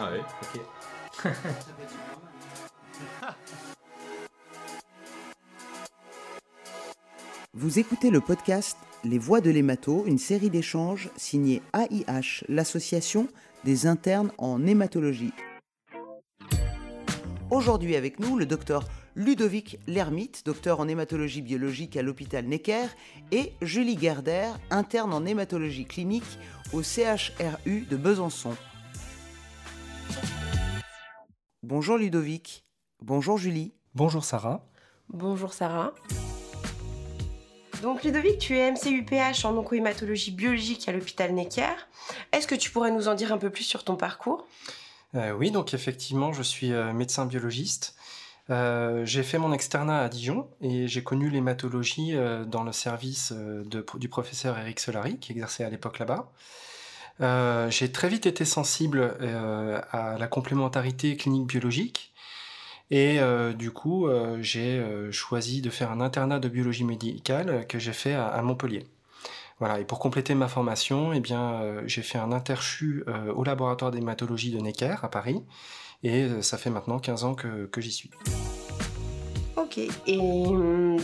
Ah ok. Vous écoutez le podcast Les Voix de l'hémato, une série d'échanges signée AIH, l'association des internes en hématologie. Aujourd'hui avec nous, le docteur Ludovic Lermite, docteur en hématologie biologique à l'hôpital Necker, et Julie Gerder, interne en hématologie clinique au CHRU de Besançon. Bonjour Ludovic. Bonjour Julie. Bonjour Sarah. Bonjour Sarah. Donc Ludovic, tu es MCUPH en oncohématologie biologique à l'hôpital Necker. Est-ce que tu pourrais nous en dire un peu plus sur ton parcours? Euh, oui, donc effectivement, je suis euh, médecin biologiste. Euh, j'ai fait mon externat à Dijon et j'ai connu l'hématologie euh, dans le service euh, de- du professeur Eric Solari, qui exerçait à l'époque là-bas. Euh, j'ai très vite été sensible euh, à la complémentarité clinique biologique et euh, du coup j'ai choisi de faire un internat de biologie médicale que j'ai fait à, Montpellier. Voilà, et pour compléter ma formation, eh bien, j'ai fait un interchu au laboratoire d'hématologie de Necker à Paris et ça fait maintenant 15 ans que, j'y suis. Ok. Et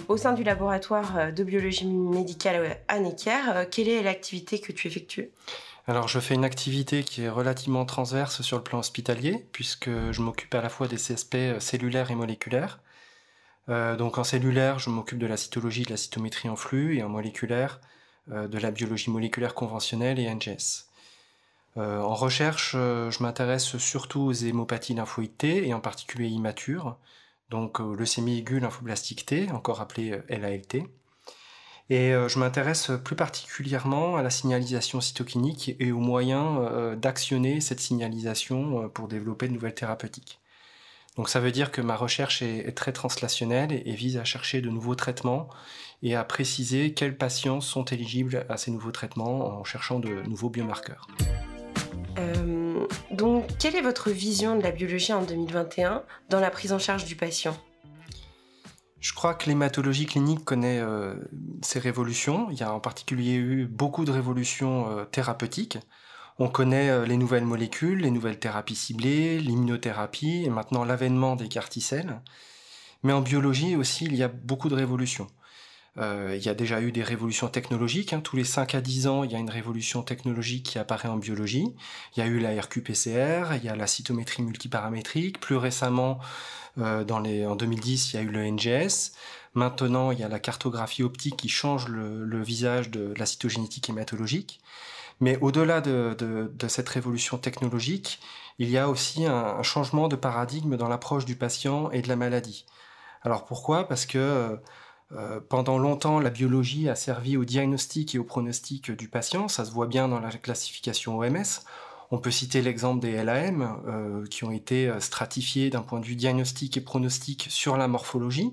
au sein du laboratoire de biologie médicale à Necker, quelle est l'activité que tu effectues? Alors je fais une activité qui est relativement transverse sur le plan hospitalier, puisque je m'occupe à la fois des CSP euh, cellulaires et moléculaires. Euh, donc en cellulaire, je m'occupe de la cytologie, de la cytométrie en flux, et en moléculaire, euh, de la biologie moléculaire conventionnelle et NGS. En recherche, je m'intéresse surtout aux hémopathies lymphoïdes T, et en particulier immatures, donc leucémie aiguë lymphoblastique T, encore appelée LALT. Et euh, je m'intéresse plus particulièrement à la signalisation cytokinique et aux moyens euh, d'actionner cette signalisation euh, pour développer de nouvelles thérapeutiques. Donc ça veut dire que ma recherche est, très translationnelle et, vise à chercher de nouveaux traitements et à préciser quels patients sont éligibles à ces nouveaux traitements en cherchant de nouveaux biomarqueurs. Donc, quelle est votre vision de la biologie en 2021 dans la prise en charge du patient? Je crois que l'hématologie clinique connaît euh, ses révolutions. Il y a en particulier eu beaucoup de révolutions euh, thérapeutiques. On connaît euh, les nouvelles molécules, les nouvelles thérapies ciblées, l'immunothérapie et maintenant l'avènement des carticelles. Mais en biologie aussi, il y a beaucoup de révolutions. Euh, il y a déjà eu des révolutions technologiques. hein. Tous les 5 à 10 ans, il y a une révolution technologique qui apparaît en biologie. Il y a eu la RQ-PCR, il y a la cytométrie multiparamétrique. Plus récemment, euh, en 2010, il y a eu le NGS. Maintenant, il y a la cartographie optique qui change le, visage de la cytogénétique hématologique. Mais au-delà de, cette révolution technologique, il y a aussi un, un changement de paradigme dans l'approche du patient et de la maladie. Alors pourquoi? Parce que euh, pendant longtemps, la biologie a servi au diagnostic et au pronostic du patient. Ça se voit bien dans la classification OMS. On peut citer l'exemple des LAM euh, qui ont été euh, stratifiés d'un point de vue diagnostic et pronostic sur la morphologie.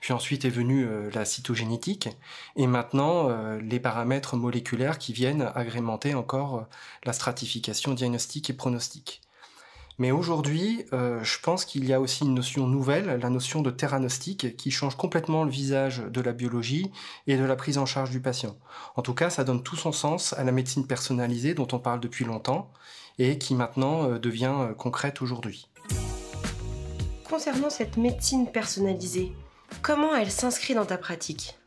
Puis ensuite est venue la cytogénétique et maintenant les paramètres moléculaires qui viennent agrémenter encore la stratification diagnostique et pronostic. Mais aujourd'hui, euh, je pense qu'il y a aussi une notion nouvelle, la notion de theranostic, qui change complètement le visage de la biologie et de la prise en charge du patient. En tout cas, ça donne tout son sens à la médecine personnalisée dont on parle depuis longtemps et qui maintenant euh, devient euh, concrète aujourd'hui. Concernant cette médecine personnalisée, comment elle s'inscrit dans ta pratique?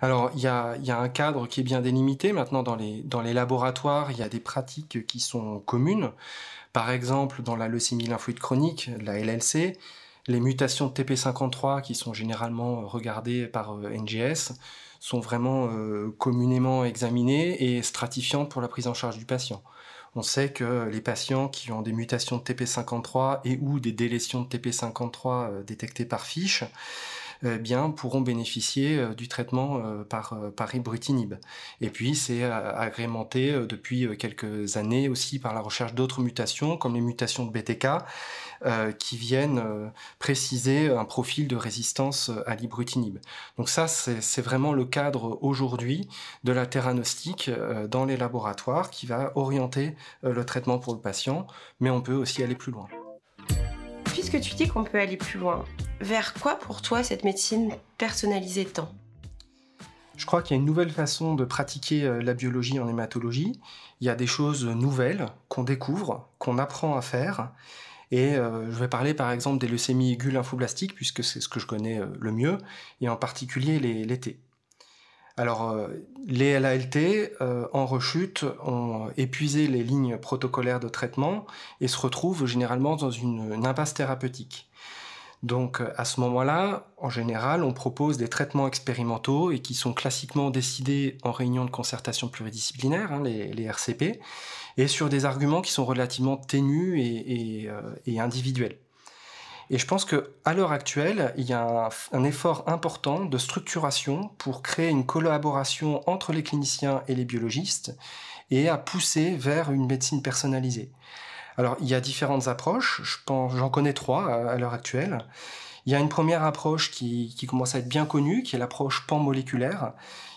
Alors, il y a, il y a un cadre qui est bien délimité. Maintenant, dans les, dans les laboratoires, il y a des pratiques qui sont communes. Par exemple, dans la leucémie lymphoïde chronique, la LLC, les mutations de TP53 qui sont généralement regardées par euh, NGS sont vraiment euh, communément examinées et stratifiantes pour la prise en charge du patient. On sait que les patients qui ont des mutations de TP53 et ou des délétions de TP53 euh, détectées par fiche bien, pourront bénéficier euh, du traitement euh, par, euh, ibrutinib. Et puis, c'est euh, agrémenté euh, depuis euh, quelques années aussi par la recherche d'autres mutations, comme les mutations de BTK, euh, qui viennent euh, préciser un profil de résistance euh, à l'ibrutinib. Donc ça, c'est vraiment le cadre aujourd'hui de la theranostique euh, dans les laboratoires qui va orienter euh, le traitement pour le patient, mais on peut aussi aller plus loin. Puisque tu dis qu'on peut aller plus loin, vers quoi pour toi cette médecine personnalisée tend? Je crois qu'il y a une nouvelle façon de pratiquer euh, la biologie en hématologie. Il y a des choses nouvelles qu'on découvre, qu'on apprend à faire. Et euh, je vais parler par exemple des leucémies aiguës lymphoblastiques, puisque c'est ce que je connais le mieux, et en particulier les T. Alors, les LALT en rechute ont épuisé les lignes protocolaires de traitement et se retrouvent généralement dans une impasse thérapeutique. Donc à ce moment-là, en général, on propose des traitements expérimentaux et qui sont classiquement décidés en réunion de concertation pluridisciplinaire, hein, les, RCP, et sur des arguments qui sont relativement ténus euh, et, individuels. Et je pense qu'à l'heure actuelle, il y a un, effort important de structuration pour créer une collaboration entre les cliniciens et les biologistes et à pousser vers une médecine personnalisée. Alors, il y a différentes approches. Je pense, j'en connais trois à, l'heure actuelle. Il y a une première approche qui, commence à être bien connue, qui est l'approche pan-moléculaire.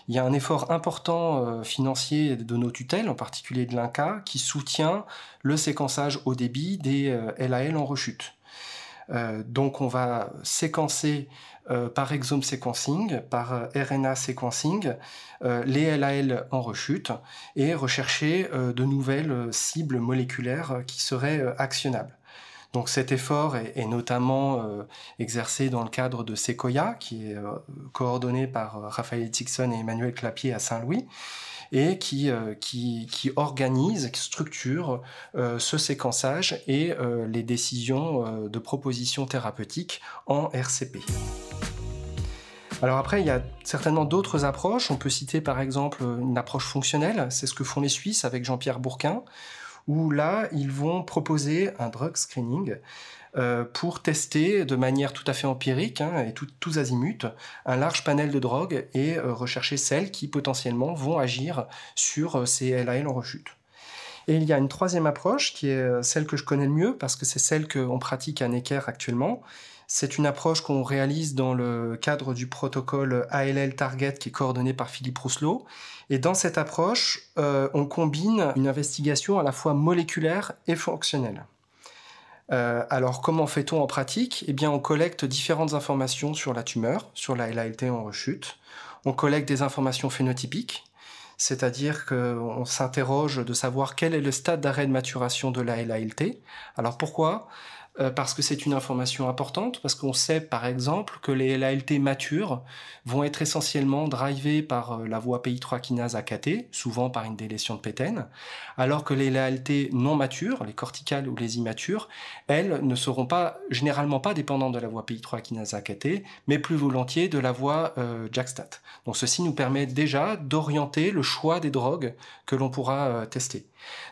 Il y a un effort important euh, financier de nos tutelles, en particulier de l'INCA, qui soutient le séquençage au débit des LAL euh, en rechute. Euh, donc on va séquencer euh, par exome sequencing, par euh, RNA sequencing, les LAL en rechute et rechercher de nouvelles cibles moléculaires qui seraient actionnables. Donc cet effort est, notamment exercé dans le cadre de Sequoia, qui est coordonné par Raphaël Tixon et Emmanuel Clapier à Saint-Louis et qui, euh, qui, qui organise, qui structure euh, ce séquençage et euh, les décisions de propositions thérapeutiques en RCP. Alors après, il y a certainement d'autres approches. On peut citer par exemple une approche fonctionnelle, c'est ce que font les Suisses avec Jean-Pierre Bourquin, où là, ils vont proposer un drug screening euh, pour tester de manière tout à fait empirique hein, et tous azimuts un large panel de drogues et euh, rechercher celles qui potentiellement vont agir sur euh, ces LAL en rechute. Et il y a une troisième approche qui est celle que je connais le mieux parce que c'est celle qu'on pratique à Necker actuellement. C'est une approche qu'on réalise dans le cadre du protocole ALL Target qui est coordonné par Philippe Rousselot. Et dans cette approche, on combine une investigation à la fois moléculaire et fonctionnelle. Euh, alors comment fait-on en pratique? Eh bien on collecte différentes informations sur la tumeur, sur la LALT en rechute. On collecte des informations phénotypiques, c'est-à-dire qu'on s'interroge de savoir quel est le stade d'arrêt de maturation de la LALT. Alors pourquoi? Euh, parce que c'est une information importante, parce qu'on sait par exemple que les LALT matures vont être essentiellement drivés par euh, la voie PI3 kinase AKT, souvent par une délétion de PTEN, alors que les LALT non matures, les corticales ou les immatures, elles ne seront pas généralement pas dépendantes de la voie PI3 kinase AKT, mais plus volontiers de la voie euh, JAKSTAT. Donc ceci nous permet déjà d'orienter le choix des drogues que l'on pourra tester.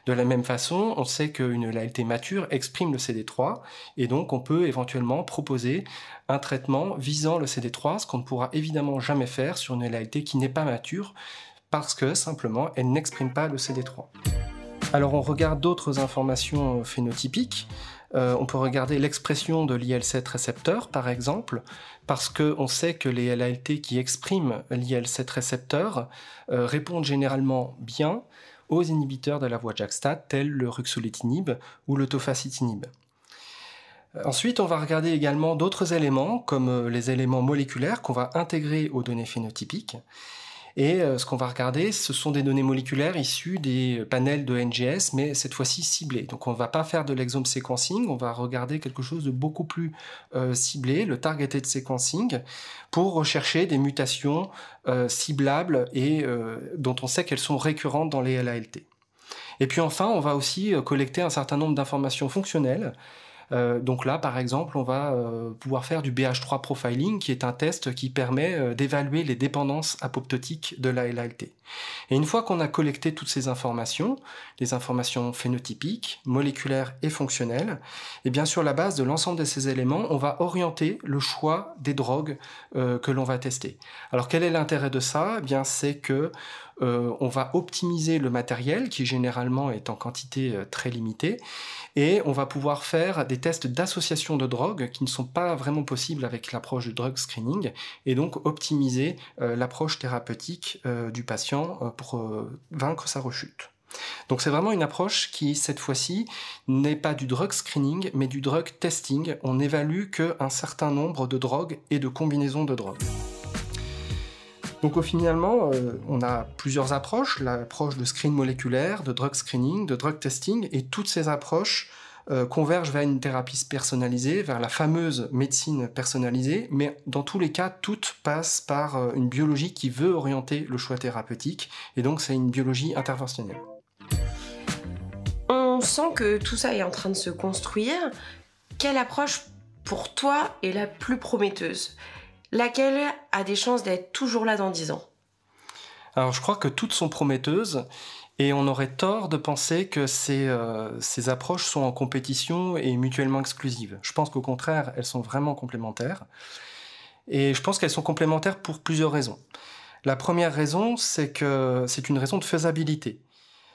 De la même façon, on sait qu'une LALT mature exprime le CD3 et donc on peut éventuellement proposer un traitement visant le CD3, ce qu'on ne pourra évidemment jamais faire sur une LALT qui n'est pas mature parce que simplement elle n'exprime pas le CD3. Alors on regarde d'autres informations phénotypiques. Euh, on peut regarder l'expression de l'IL7 récepteur, par exemple, parce qu'on sait que les LALT qui expriment l'IL7 récepteur euh, répondent généralement bien aux inhibiteurs de la voie JAK-STAT tels le ruxolitinib ou le tofacitinib. Euh, ensuite, on va regarder également d'autres éléments, comme euh, les éléments moléculaires qu'on va intégrer aux données phénotypiques. Et euh, ce qu'on va regarder, ce sont des données moléculaires issues des panels de NGS, mais cette fois-ci ciblées. Donc on ne va pas faire de l'exome sequencing, on va regarder quelque chose de beaucoup plus ciblé, le targeted sequencing, pour rechercher des mutations euh, ciblables et euh, dont on sait qu'elles sont récurrentes dans les LALT. Et puis enfin, on va aussi euh, collecter un certain nombre d'informations fonctionnelles euh, donc là, par exemple, on va euh, pouvoir faire du BH3 profiling, qui est un test qui permet euh, d'évaluer les dépendances apoptotiques de la LALT. Et une fois qu'on a collecté toutes ces informations, les informations phénotypiques, moléculaires et fonctionnelles, et eh bien sur la base de l'ensemble de ces éléments, on va orienter le choix des drogues que l'on va tester. Alors quel est l'intérêt de ça? Eh bien c'est que euh, on va optimiser le matériel qui généralement est en quantité euh, très limitée et on va pouvoir faire des tests d'association de drogues qui ne sont pas vraiment possibles avec l'approche du drug screening et donc optimiser euh, l'approche thérapeutique du patient pour vaincre sa rechute. Donc c'est vraiment une approche qui, cette fois-ci, n'est pas du drug screening, mais du drug testing. On évalue qu'un certain nombre de drogues et de combinaisons de drogues. Donc au finalement, euh, on a plusieurs approches, l'approche de screen moléculaire, de drug screening, de drug testing, et toutes ces approches euh, convergent vers une thérapie personnalisée, vers la fameuse médecine personnalisée, mais dans tous les cas, toutes passent par euh, une biologie qui veut orienter le choix thérapeutique, et donc c'est une biologie interventionnelle. On sent que tout ça est en train de se construire. Quelle approche pour toi est la plus prometteuse? Laquelle a des chances d'être toujours là dans 10 ans? Alors je crois que toutes sont prometteuses et on aurait tort de penser que ces, euh, ces approches sont en compétition et mutuellement exclusives. Je pense qu'au contraire, elles sont vraiment complémentaires. Et je pense qu'elles sont complémentaires pour plusieurs raisons. La première raison, c'est que c'est une raison de faisabilité.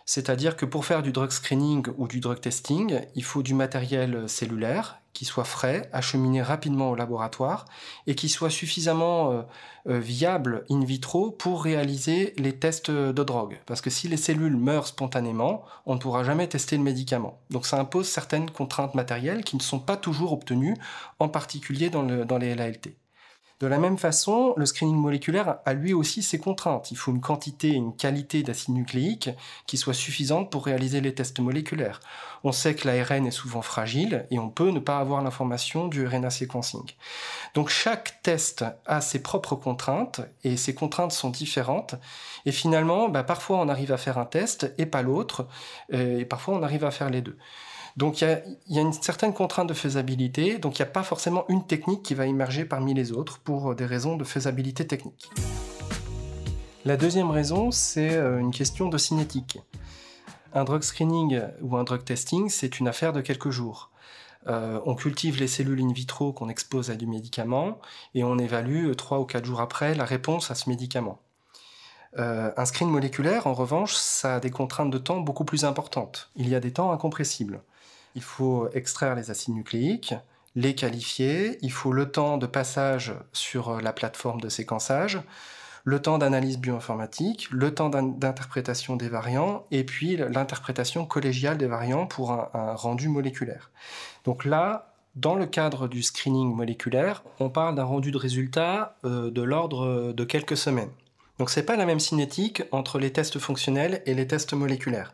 C'est-à-dire que pour faire du drug screening ou du drug testing, il faut du matériel cellulaire qui soit frais, acheminé rapidement au laboratoire et qui soit suffisamment euh, euh, viable in vitro pour réaliser les tests de drogue. Parce que si les cellules meurent spontanément, on ne pourra jamais tester le médicament. Donc ça impose certaines contraintes matérielles qui ne sont pas toujours obtenues, en particulier dans, dans les LALT. De la même façon, le screening moléculaire a lui aussi ses contraintes. Il faut une quantité et une qualité d'acide nucléique qui soit suffisante pour réaliser les tests moléculaires. On sait que l'ARN est souvent fragile et on peut ne pas avoir l'information du RNA sequencing. Donc chaque test a ses propres contraintes et ces contraintes sont différentes. Et finalement, bah, parfois on arrive à faire un test et pas l'autre, et parfois on arrive à faire les deux. Donc il y, a, une certaine contrainte de faisabilité, donc il n'y a pas forcément une technique qui va émerger parmi les autres pour des raisons de faisabilité technique. La deuxième raison, c'est euh, une question de cinétique. Un drug screening ou un drug testing, c'est une affaire de quelques jours. Euh, on cultive les cellules in vitro qu'on expose à du médicament et on évalue euh, trois ou quatre jours après la réponse à ce médicament. un screen moléculaire, en revanche, ça a des contraintes de temps beaucoup plus importantes. Il y a des temps incompressibles il faut extraire les acides nucléiques, les qualifier, il faut le temps de passage sur euh, la plateforme de séquençage, le temps d'analyse bioinformatique, le temps d'interprétation des variants, et puis l'interprétation collégiale des variants pour un, rendu moléculaire. Donc là, dans le cadre du screening moléculaire, on parle d'un rendu de résultat euh, de l'ordre de quelques semaines. Donc c'est pas la même cinétique entre les tests fonctionnels et les tests moléculaires.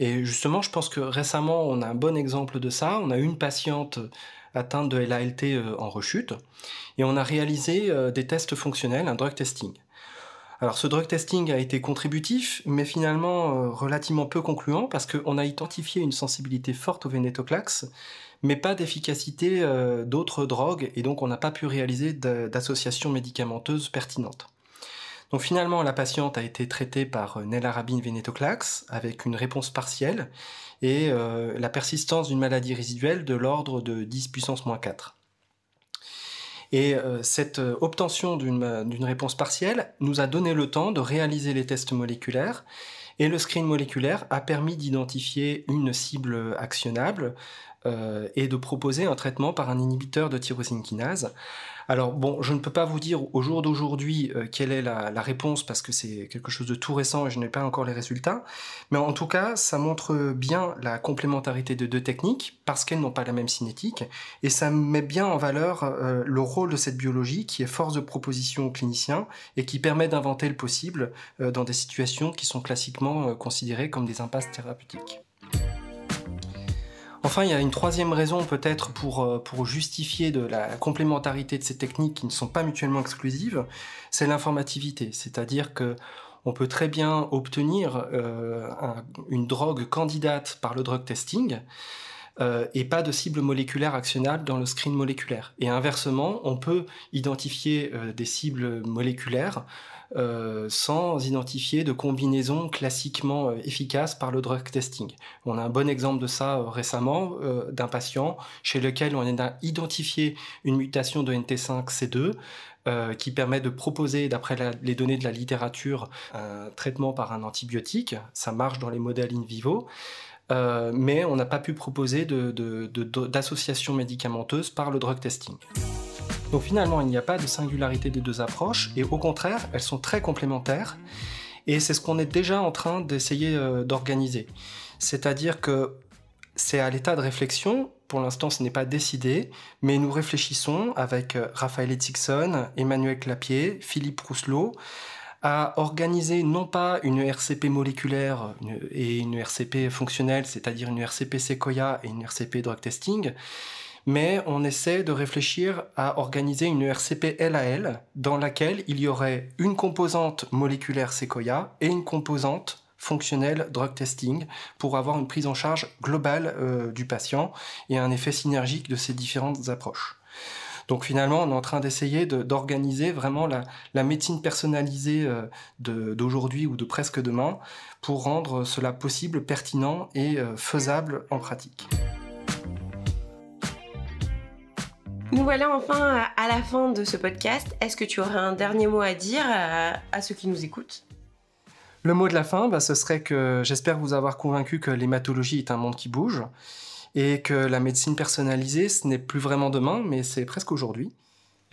Et justement, je pense que récemment, on a un bon exemple de ça. On a une patiente atteinte de LALT euh, en rechute et on a réalisé euh, des tests fonctionnels, un drug testing. Alors ce drug testing a été contributif, mais finalement euh, relativement peu concluant parce qu'on a identifié une sensibilité forte au vénétoclax, mais pas d'efficacité d'autres drogues, et donc on n'a pas pu réaliser d'associations médicamenteuses pertinentes. Donc finalement, la patiente a été traitée par euh, nelarabine venetoclax avec une réponse partielle et euh, la persistance d'une maladie résiduelle de l'ordre de 10 puissance moins 4. Et euh, cette obtention d'une réponse partielle nous a donné le temps de réaliser les tests moléculaires et le screen moléculaire a permis d'identifier une cible actionnable et de proposer un traitement par un inhibiteur de tyrosine kinase alors bon, je ne peux pas vous dire au jour d'aujourd'hui euh, quelle est la, réponse parce que c'est quelque chose de tout récent et je n'ai pas encore les résultats. Mais en tout cas, ça montre bien la complémentarité de deux techniques parce qu'elles n'ont pas la même cinétique et ça met bien en valeur euh, le rôle de cette biologie qui est force de proposition aux cliniciens et qui permet d'inventer le possible euh, dans des situations qui sont classiquement considérées comme des impasses thérapeutiques. Enfin, il y a une troisième raison peut-être pour, euh, pour justifier de la complémentarité de ces techniques qui ne sont pas mutuellement exclusives, c'est l'informativité. C'est-à-dire que on peut très bien obtenir euh, une drogue candidate par le drug testing euh, et pas de cible moléculaire actionnable dans le screen moléculaire. Et inversement, on peut identifier des cibles moléculaires euh, sans identifier de combinaison classiquement euh, efficace par le drug testing. On a un bon exemple de ça euh, récemment d'un patient chez lequel on a identifié une mutation de NT5C2 qui permet de proposer, d'après les données de la littérature, un traitement par un antibiotique. Ça marche dans les modèles in vivo. mais on n'a pas pu proposer d'association médicamenteuse par le drug testing. Donc finalement, il n'y a pas de singularité des deux approches, et au contraire, elles sont très complémentaires, et c'est ce qu'on est déjà en train d'essayer euh, d'organiser. C'est-à-dire que c'est à l'état de réflexion, Pour l'instant, ce n'est pas décidé, mais nous réfléchissons avec euh, Raphaël Etixon, Emmanuel Clapier, Philippe Rousselot, à organiser non pas une RCP moléculaire et une RCP fonctionnelle, c'est-à-dire une RCP Sequoia et une RCP drug testing, mais on essaie de réfléchir à organiser une RCP LAL dans laquelle il y aurait une composante moléculaire Sequoia et une composante fonctionnelle drug testing pour avoir une prise en charge globale euh, du patient et un effet synergique de ces différentes approches. Donc finalement, on est en train d'essayer d'organiser vraiment la, médecine personnalisée euh, d'aujourd'hui ou de presque demain pour rendre cela possible, pertinent et euh, faisable en pratique. Nous voilà enfin à la fin de ce podcast. Est-ce que tu aurais un dernier mot à dire à, ceux qui nous écoutent? Le mot de la fin, bah, ce serait que j'espère vous avoir convaincu que l'hématologie est un monde qui bouge et que la médecine personnalisée, ce n'est plus vraiment demain, mais c'est presque aujourd'hui.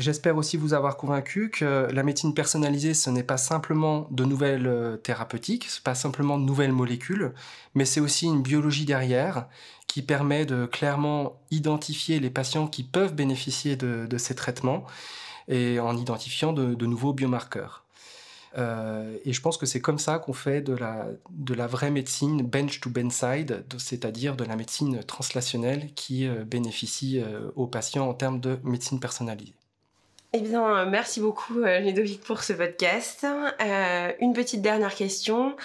J'espère aussi vous avoir convaincu que la médecine personnalisée, ce n'est pas simplement de nouvelles euh, thérapeutiques, ce n'est pas simplement de nouvelles molécules, mais c'est aussi une biologie derrière qui permet de clairement identifier les patients qui peuvent bénéficier de, ces traitements et en identifiant de nouveaux biomarqueurs. Euh, et je pense que c'est comme ça qu'on fait de la, vraie médecine bench to bedside, c'est-à-dire de la médecine translationnelle qui euh, bénéficie aux patients en termes de médecine personnalisée. Eh bien, merci beaucoup Ludovic pour ce podcast. une petite dernière question.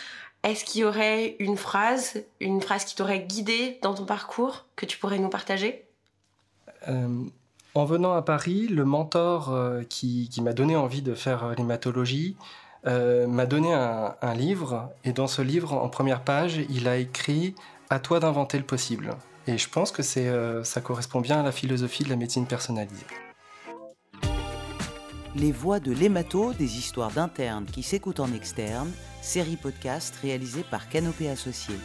Est-ce qu'il y aurait une phrase, une phrase qui t'aurait guidé dans ton parcours que tu pourrais nous partager? En venant à Paris, le mentor qui, m'a donné envie de faire l'hématologie, euh, m'a donné un, livre, et dans ce livre, en première page, il a écrit À toi d'inventer le possible. Et je pense que euh, ça correspond bien à la philosophie de la médecine personnalisée. Les voix de l'hémato, des histoires d'internes qui s'écoutent en externe, série podcast réalisée par Canopée Associés.